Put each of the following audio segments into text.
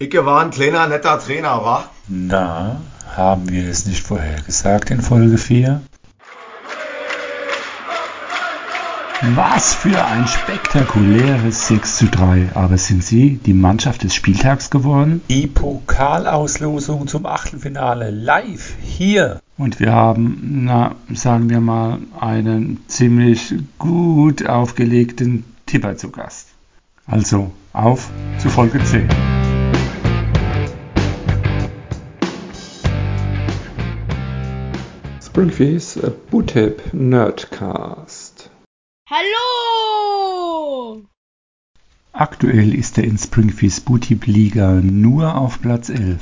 Ich war ein kleiner, netter Trainer, wa? Na, haben wir es nicht vorher gesagt in Folge 4? Was für ein spektakuläres 6 zu 3. Aber sind Sie die Mannschaft des Spieltags geworden? Die Pokalauslosung zum Achtelfinale live hier. Und wir haben, na, sagen wir mal, einen ziemlich gut aufgelegten Tipper zu Gast. Also, auf zu Folge 10. Springfields Bootip Nerdcast. Hallo! Aktuell ist er in Springfields Bootip Liga nur auf Platz 11.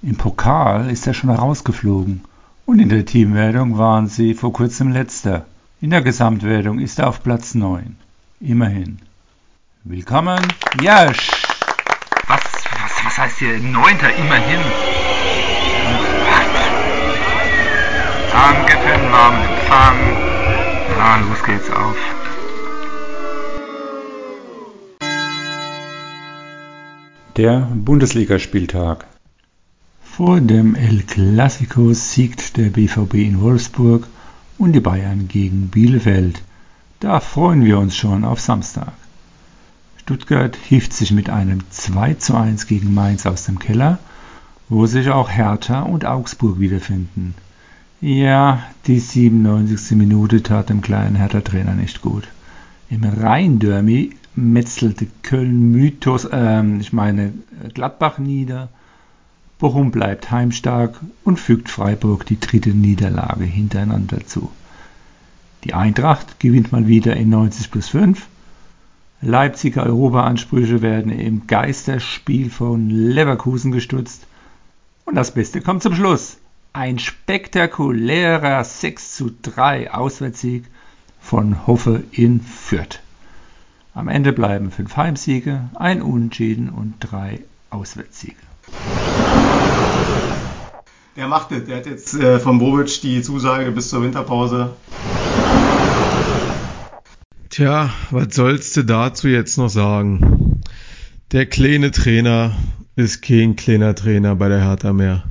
Im Pokal ist er schon rausgeflogen und in der Teamwertung waren sie vor kurzem letzter. In der Gesamtwertung ist er auf Platz 9. Immerhin. Willkommen, Jasch! Was, was, was heißt hier Neunter immerhin? Danke für den warmen Empfang. Na, los geht's auf. Der Bundesligaspieltag. Vor dem El Clasico siegt der BVB in Wolfsburg und die Bayern gegen Bielefeld. Da freuen wir uns schon auf Samstag. Stuttgart hieft sich mit einem 2 zu 1 gegen Mainz aus dem Keller, wo sich auch Hertha und Augsburg wiederfinden. Ja, die 97. Minute tat dem kleinen Hertha-Trainer nicht gut. Im Rhein-Derby metzelte Köln Mythos, äh, ich meine Gladbach nieder. Bochum bleibt heimstark und fügt Freiburg die dritte Niederlage hintereinander zu. Die Eintracht gewinnt mal wieder in 90 plus 5. Leipziger Europaansprüche werden im Geisterspiel von Leverkusen gestutzt. Und das Beste kommt zum Schluss. Ein spektakulärer 6 zu 3 Auswärtssieg von Hoffe in Fürth. Am Ende bleiben fünf Heimsiege, ein Unentschieden und drei Auswärtssiege. Der macht es. Der hat jetzt äh, von Bobic die Zusage bis zur Winterpause. Tja, was sollst du dazu jetzt noch sagen? Der kleine Trainer ist kein kleiner Trainer bei der Hertha mehr.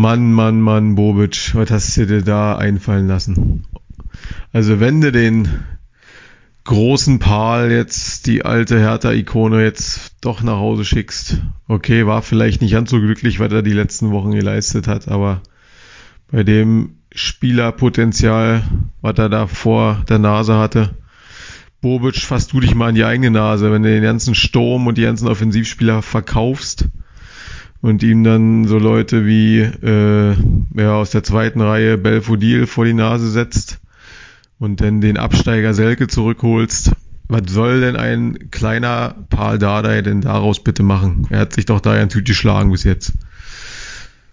Mann, Mann, Mann, Bobic, was hast du dir da einfallen lassen? Also wenn du den großen Pal jetzt, die alte Hertha-Ikone jetzt doch nach Hause schickst, okay, war vielleicht nicht ganz so glücklich, was er die letzten Wochen geleistet hat, aber bei dem Spielerpotenzial, was er da vor der Nase hatte, Bobic, fass du dich mal an die eigene Nase, wenn du den ganzen Sturm und die ganzen Offensivspieler verkaufst und ihm dann so Leute wie äh, ja, aus der zweiten Reihe Belfodil vor die Nase setzt und dann den Absteiger Selke zurückholst. Was soll denn ein kleiner Paul Dardai denn daraus bitte machen? Er hat sich doch da ein Tüte geschlagen bis jetzt.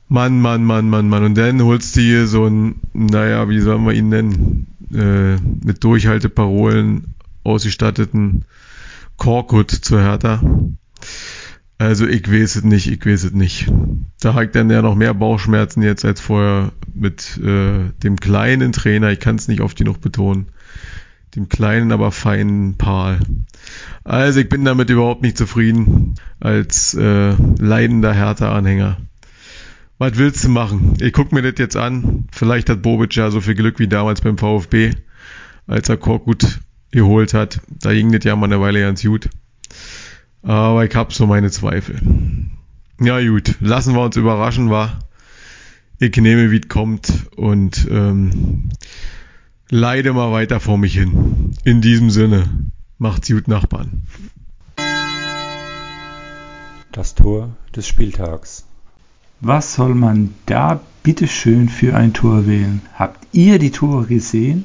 Mann, Mann, Mann, Mann, Mann. Und dann holst du hier so ein, naja, wie sollen wir ihn nennen, äh, mit Durchhalteparolen ausgestatteten Korkut zu Hertha. Also ich weiß es nicht, ich weiß es nicht. Da hat dann ja noch mehr Bauchschmerzen jetzt als vorher mit äh, dem kleinen Trainer, ich kann es nicht oft genug betonen, dem kleinen, aber feinen Pal. Also ich bin damit überhaupt nicht zufrieden als äh, leidender Hertha-Anhänger. Was willst du machen? Ich guck mir das jetzt an. Vielleicht hat Bobic ja so viel Glück wie damals beim VfB, als er Korkut geholt hat. Da ging das ja mal eine Weile ganz gut. Aber ich habe so meine Zweifel. Ja gut, lassen wir uns überraschen, war. Ich nehme, wie es kommt und ähm, leide mal weiter vor mich hin. In diesem Sinne, macht's gut, Nachbarn. Das Tor des Spieltags. Was soll man da bitteschön für ein Tor wählen? Habt ihr die Tore gesehen?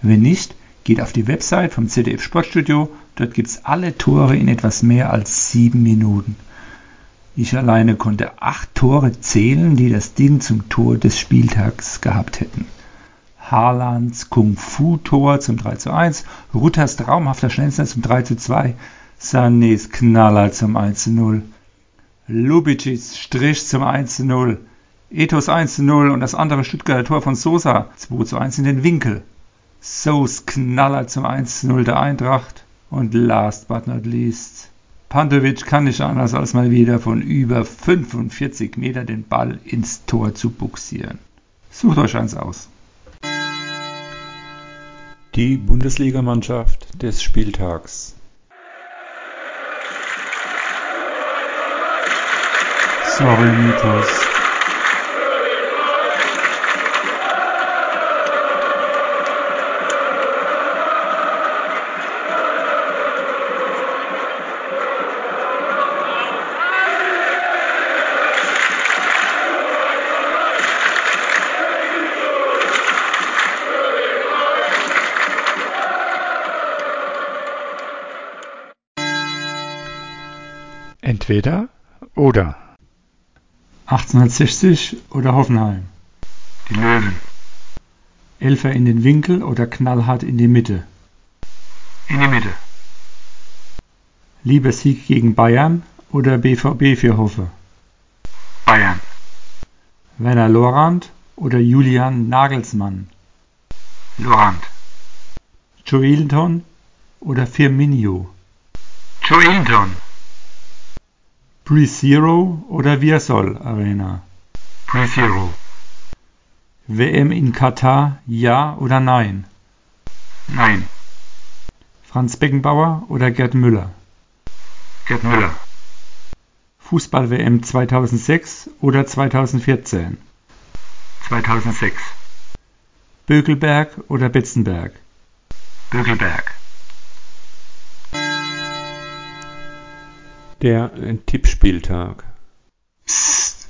Wenn nicht, geht auf die Website vom ZDF Sportstudio. Dort gibt's alle Tore in etwas mehr als sieben Minuten. Ich alleine konnte acht Tore zählen, die das Ding zum Tor des Spieltags gehabt hätten. Haalands Kung-Fu-Tor zum 3 zu 1, Rutters traumhafter Schnellster zum 3 zu 2, Sanés Knaller zum 1 zu 0, Lubicic Strich zum 1 zu 0, Ethos 1 zu 0 und das andere Stuttgarter Tor von Sosa 2 zu 1 in den Winkel. Sos Knaller zum 1 zu 0 der Eintracht und last but not least Pantovic kann nicht anders als mal wieder von über 45 Meter den Ball ins Tor zu buxieren. Sucht euch eins aus. Die Bundesligamannschaft des Spieltags. Sorry, Mythos. Entweder oder. 1860 oder Hoffenheim. Die Löwen. Elfer in den Winkel oder knallhart in die Mitte. In die Mitte. Lieber Sieg gegen Bayern oder BVB für Hoffe. Bayern. Werner Lorand oder Julian Nagelsmann. Lorand. Joelinton oder Firmino. Joelinton. Pre-Zero oder Viasol Arena? Pre-Zero. WM in Katar, ja oder nein? Nein. Franz Beckenbauer oder Gerd Müller? Gerd Müller. Fußball-WM 2006 oder 2014? 2006. Bökelberg oder Betzenberg? Bökelberg. Der Tippspieltag. Psst,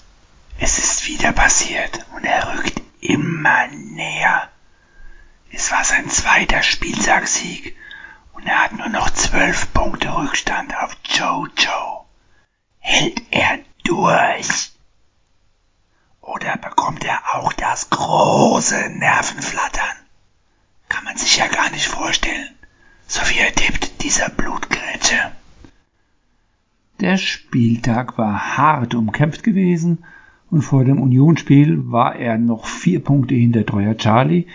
es ist wieder passiert und er rückt immer näher. Es war sein zweiter Spieltagssieg und er hat nur noch zwölf Punkte Rückstand auf Jojo. Hält er durch? Oder bekommt er auch das große Nervenflattern? Kann man sich ja gar nicht vorstellen, so wie er tippt, dieser Blutgrätsche. Der Spieltag war hart umkämpft gewesen und vor dem Unionsspiel war er noch vier Punkte hinter Treuer Charlie,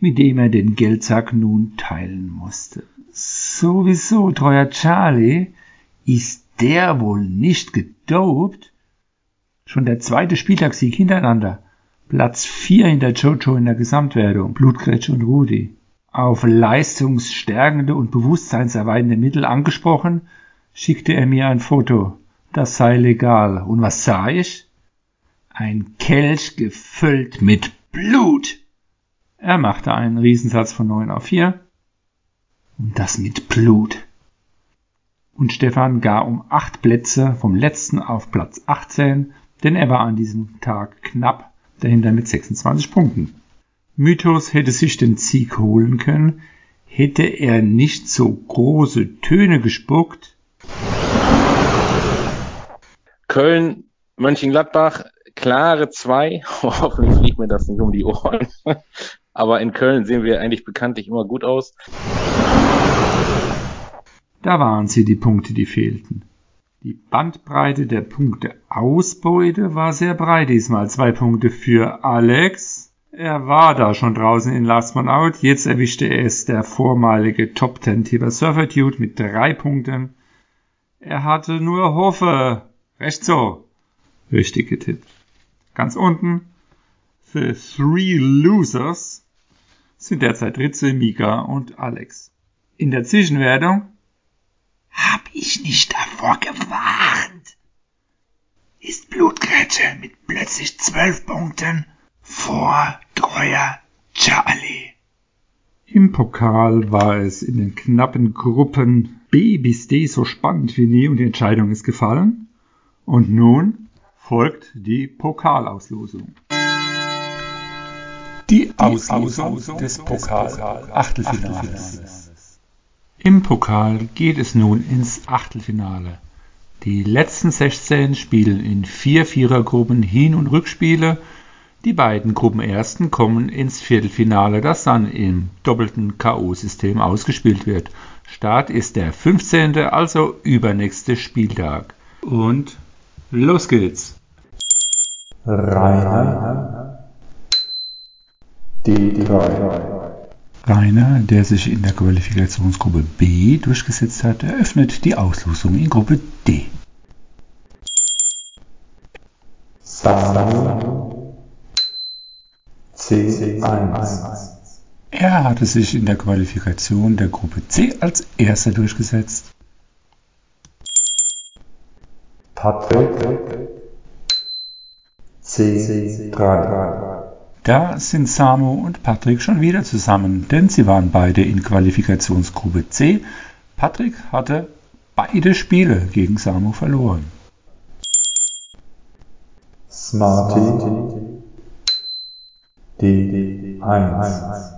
mit dem er den Geldsack nun teilen musste. Sowieso, Treuer Charlie, ist der wohl nicht gedopt? Schon der zweite Spieltagssieg hintereinander. Platz vier hinter Jojo in der Gesamtwertung, Blutgrätsch und Rudi. Auf leistungsstärkende und bewusstseinserweiternde Mittel angesprochen, schickte er mir ein Foto. Das sei legal. Und was sah ich? Ein Kelch gefüllt mit Blut. Er machte einen Riesensatz von 9 auf 4. Und das mit Blut. Und Stefan gar um acht Plätze vom letzten auf Platz 18, denn er war an diesem Tag knapp dahinter mit 26 Punkten. Mythos hätte sich den Sieg holen können, hätte er nicht so große Töne gespuckt, Köln, Mönchengladbach, klare zwei. Hoffentlich fliegt mir das nicht um die Ohren. Aber in Köln sehen wir eigentlich bekanntlich immer gut aus. Da waren sie die Punkte, die fehlten. Die Bandbreite der Punkteausbeute war sehr breit diesmal. Zwei Punkte für Alex. Er war da schon draußen in Last One Out. Jetzt erwischte es der vormalige Top Ten Tipper Surfer Dude mit drei Punkten. Er hatte nur Hoffe Recht so. Richtig getippt. Ganz unten, The Three Losers sind derzeit Ritze, Mika und Alex. In der Zwischenwertung hab ich nicht davor gewarnt. Ist Blutgrätsche mit plötzlich zwölf Punkten vor treuer Charlie. Im Pokal war es in den knappen Gruppen B bis D so spannend wie nie und die Entscheidung ist gefallen. Und nun folgt die Pokalauslosung. Die Auslosung des Pokal-Achtelfinales. Im Pokal geht es nun ins Achtelfinale. Die letzten 16 spielen in vier Vierergruppen Hin- und Rückspiele. Die beiden Gruppenersten kommen ins Viertelfinale, das dann im doppelten K.O.-System ausgespielt wird. Start ist der 15., also übernächste Spieltag. Und Los geht's. Rainer. D3. Rainer, der sich in der Qualifikationsgruppe B durchgesetzt hat, eröffnet die Auslosung in Gruppe D. Samuel C1 Er hatte sich in der Qualifikation der Gruppe C als erster durchgesetzt. Patrick C3 Da sind Samu und Patrick schon wieder zusammen, denn sie waren beide in Qualifikationsgruppe C. Patrick hatte beide Spiele gegen Samu verloren. Smarty D1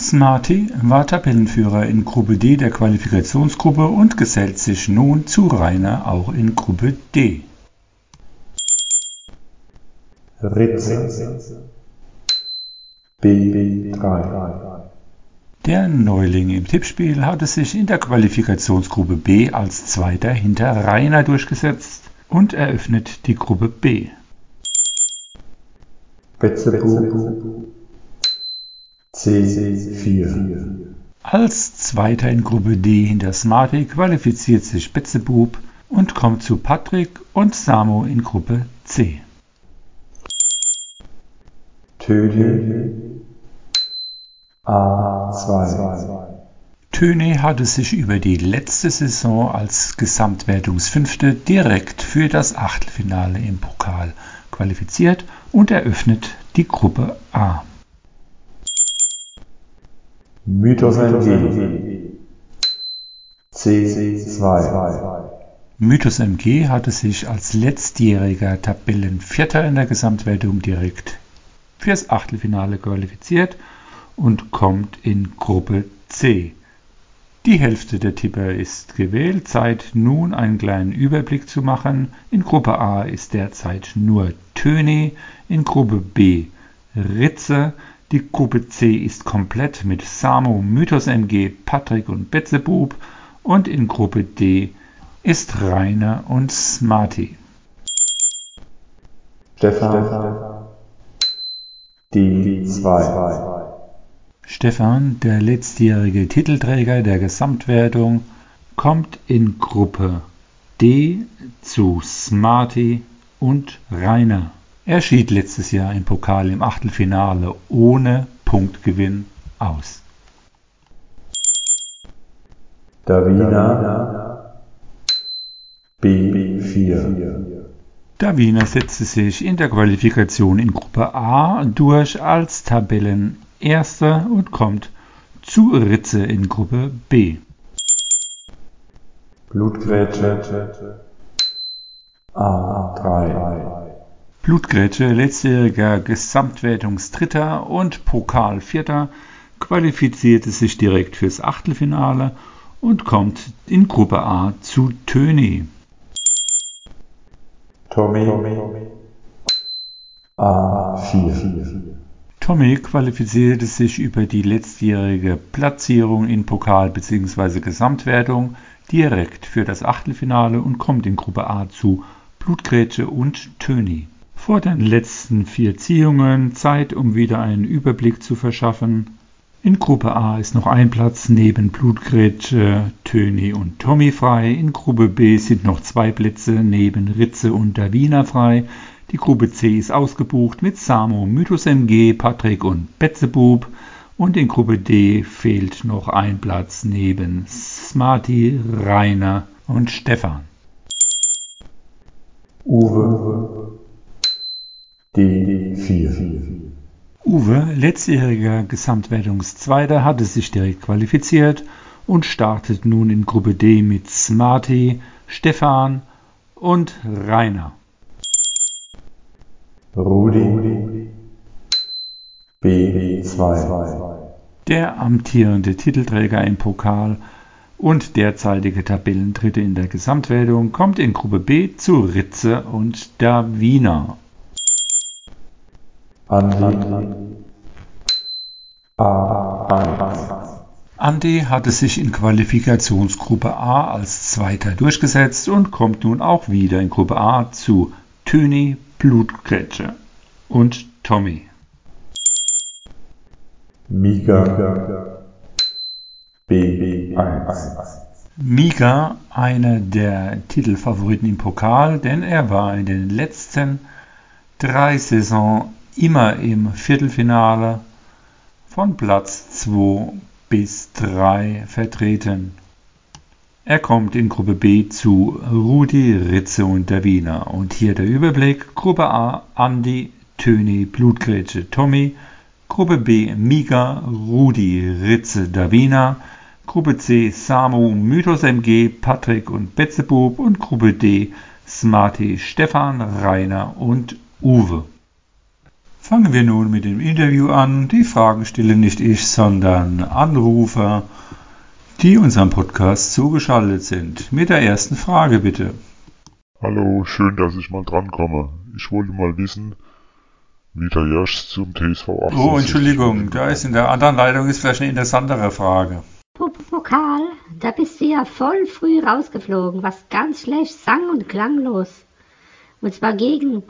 Smarty war Tabellenführer in Gruppe D der Qualifikationsgruppe und gesellt sich nun zu Rainer auch in Gruppe D. Ritze B3 Der Neuling im Tippspiel hatte sich in der Qualifikationsgruppe B als Zweiter hinter Rainer durchgesetzt und eröffnet die Gruppe B. Betzebub C4 Als Zweiter in Gruppe D hinter Smarty qualifiziert sich Betzebub und kommt zu Patrick und Samo in Gruppe C. Töne A2 Töne hatte sich über die letzte Saison als Gesamtwertungsfünfte direkt für das Achtelfinale im Pokal qualifiziert und eröffnet die Gruppe A. Mythos MG C2 Mythos MG hatte sich als letztjähriger Tabellenvierter in der Gesamtwertung direkt fürs Achtelfinale qualifiziert und kommt in Gruppe C. Die Hälfte der Tipper ist gewählt. Zeit nun einen kleinen Überblick zu machen. In Gruppe A ist derzeit nur Töne, in Gruppe B Ritze. Die Gruppe C ist komplett mit Samo, Mythos MG, Patrick und Betzebub. Und in Gruppe D ist Rainer und Smarty. Stefan D2 Stefan, der letztjährige Titelträger der Gesamtwertung, kommt in Gruppe D zu Smarty und Rainer. Er schied letztes Jahr im Pokal im Achtelfinale ohne Punktgewinn aus. Davina B4 Davina setzte sich in der Qualifikation in Gruppe A durch als Tabellenerster und kommt zu Ritze in Gruppe B. Blutgrätsche A3 Blutgrätsche, letztjähriger Gesamtwertungsdritter und Pokalvierter, qualifizierte sich direkt fürs Achtelfinale und kommt in Gruppe A zu Töni. Tommy A4 Tommy qualifizierte sich über die letztjährige Platzierung in Pokal bzw. Gesamtwertung direkt für das Achtelfinale und kommt in Gruppe A zu Blutgrätsche und Töni. Vor den letzten vier Ziehungen Zeit, um wieder einen Überblick zu verschaffen. In Gruppe A ist noch ein Platz neben Blutgrätsche, Töni und Tommy frei. In Gruppe B sind noch zwei Plätze neben Ritze und Davina frei. Die Gruppe C ist ausgebucht mit Samo, Mythos MG, Patrick und Betzebub. Und in Gruppe D fehlt noch ein Platz neben Smarty, Rainer und Stefan. Uwe D4 Uwe, letztjähriger Gesamtwertungszweiter, hatte sich direkt qualifiziert und startet nun in Gruppe D mit Smarty, Stefan und Rainer. Rudi B2 Der amtierende Titelträger im Pokal und derzeitige Tabellendritte in der Gesamtwertung kommt in Gruppe B zu Ritze und Davina. Andi. A1 Andi hatte sich in Qualifikationsgruppe A als Zweiter durchgesetzt und kommt nun auch wieder in Gruppe A zu Töni, Blutgrätsche und Tommy. Mika B1 Mika, einer der Titelfavoriten im Pokal, denn er war in den letzten drei Saisons immer im Viertelfinale von Platz 2 bis 3 vertreten. Er kommt in Gruppe B zu Rudi, Ritze und der Wiener. Und hier der Überblick. Gruppe A Andi, Töni, Blutgrätsche, Tommy. Gruppe B Mika, Rudi, Ritze, Davina. Gruppe C Samu, Mythos MG, Patrick und Betzebub. Und Gruppe D Smarty, Stefan, Rainer und Uwe. Fangen wir nun mit dem Interview an. Die Fragen stellen nicht ich, sondern Anrufer die unserem Podcast zugeschaltet sind. Mit der ersten Frage bitte. Hallo, schön, dass ich mal drankomme. Ich wollte mal wissen, wie der Jasch zum TSV 18 Oh, Entschuldigung, da ist in der anderen Leitung ist vielleicht eine interessantere Frage. Pokal, da bist du ja voll früh rausgeflogen, was ganz schlecht sang- und klanglos. Und zwar gegen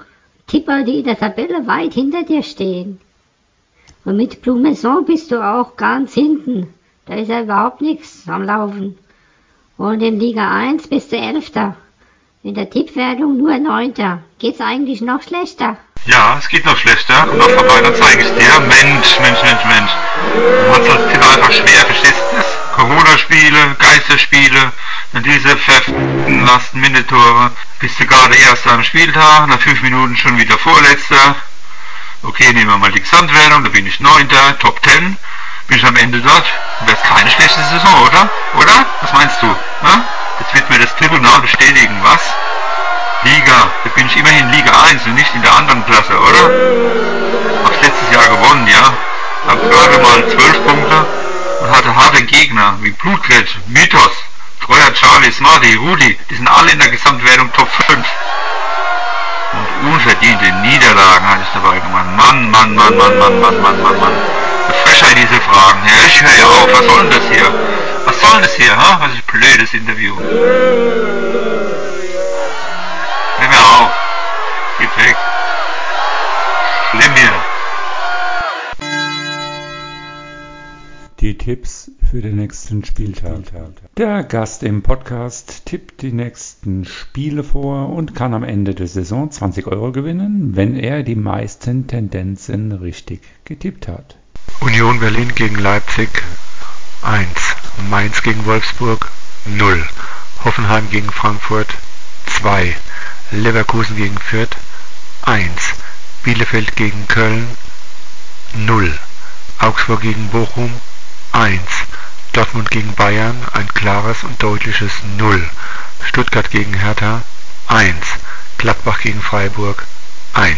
Tipper, die in der Tabelle weit hinter dir stehen. Und mit Blumenson bist du auch ganz hinten. Da ist ja überhaupt nichts am Laufen. Und in Liga 1 bist du Elfter. In der Tippwertung nur Neunter. Geht's eigentlich noch schlechter? Ja, es geht noch schlechter. Komm noch vorbei, dann zeige ich dir. Mensch, Mensch, Mensch, Mensch. Du hast als Tipp einfach schwer, verstehst das? Corona-Spiele, Geisterspiele, dann diese verfickten Last-Minute-Tore. Bist du gerade Erster am Spieltag, nach fünf Minuten schon wieder Vorletzter. Okay, nehmen wir mal die Gesamtwertung, da bin ich Neunter, Top 10 bin ich am Ende dort. Wäre keine schlechte Saison, oder? Oder? Was meinst du? Na? Jetzt wird mir das Tribunal bestätigen, was? Liga, da bin ich immerhin Liga 1 und nicht in der anderen Klasse, oder? Hab's letztes Jahr gewonnen, ja? Hab gerade mal 12 Punkte und hatte harte Gegner wie Blutgrätsch, Mythos, Treuer Charlie, Smarty, Rudi, die sind alle in der Gesamtwertung Top 5. Und unverdiente Niederlagen hatte ich dabei gemacht. Mann, Mann, Mann, Mann, Mann, Mann, Mann, Mann, Mann. Frechheit diese Fragen. Ja, ich höre ja auf. Was soll denn das hier? Was soll denn das hier, ha? Was ist blödes Interview? Tipps für den nächsten Spieltag. Der Gast im Podcast tippt die nächsten Spiele vor und kann am Ende der Saison 20 Euro gewinnen, wenn er die meisten Tendenzen richtig getippt hat. Union Berlin gegen Leipzig 1, Mainz gegen Wolfsburg 0, Hoffenheim gegen Frankfurt 2, Leverkusen gegen Fürth 1, Bielefeld gegen Köln 0, Augsburg gegen Bochum 1, Dortmund gegen Bayern ein klares und deutliches 0, Stuttgart gegen Hertha 1, Gladbach gegen Freiburg 1.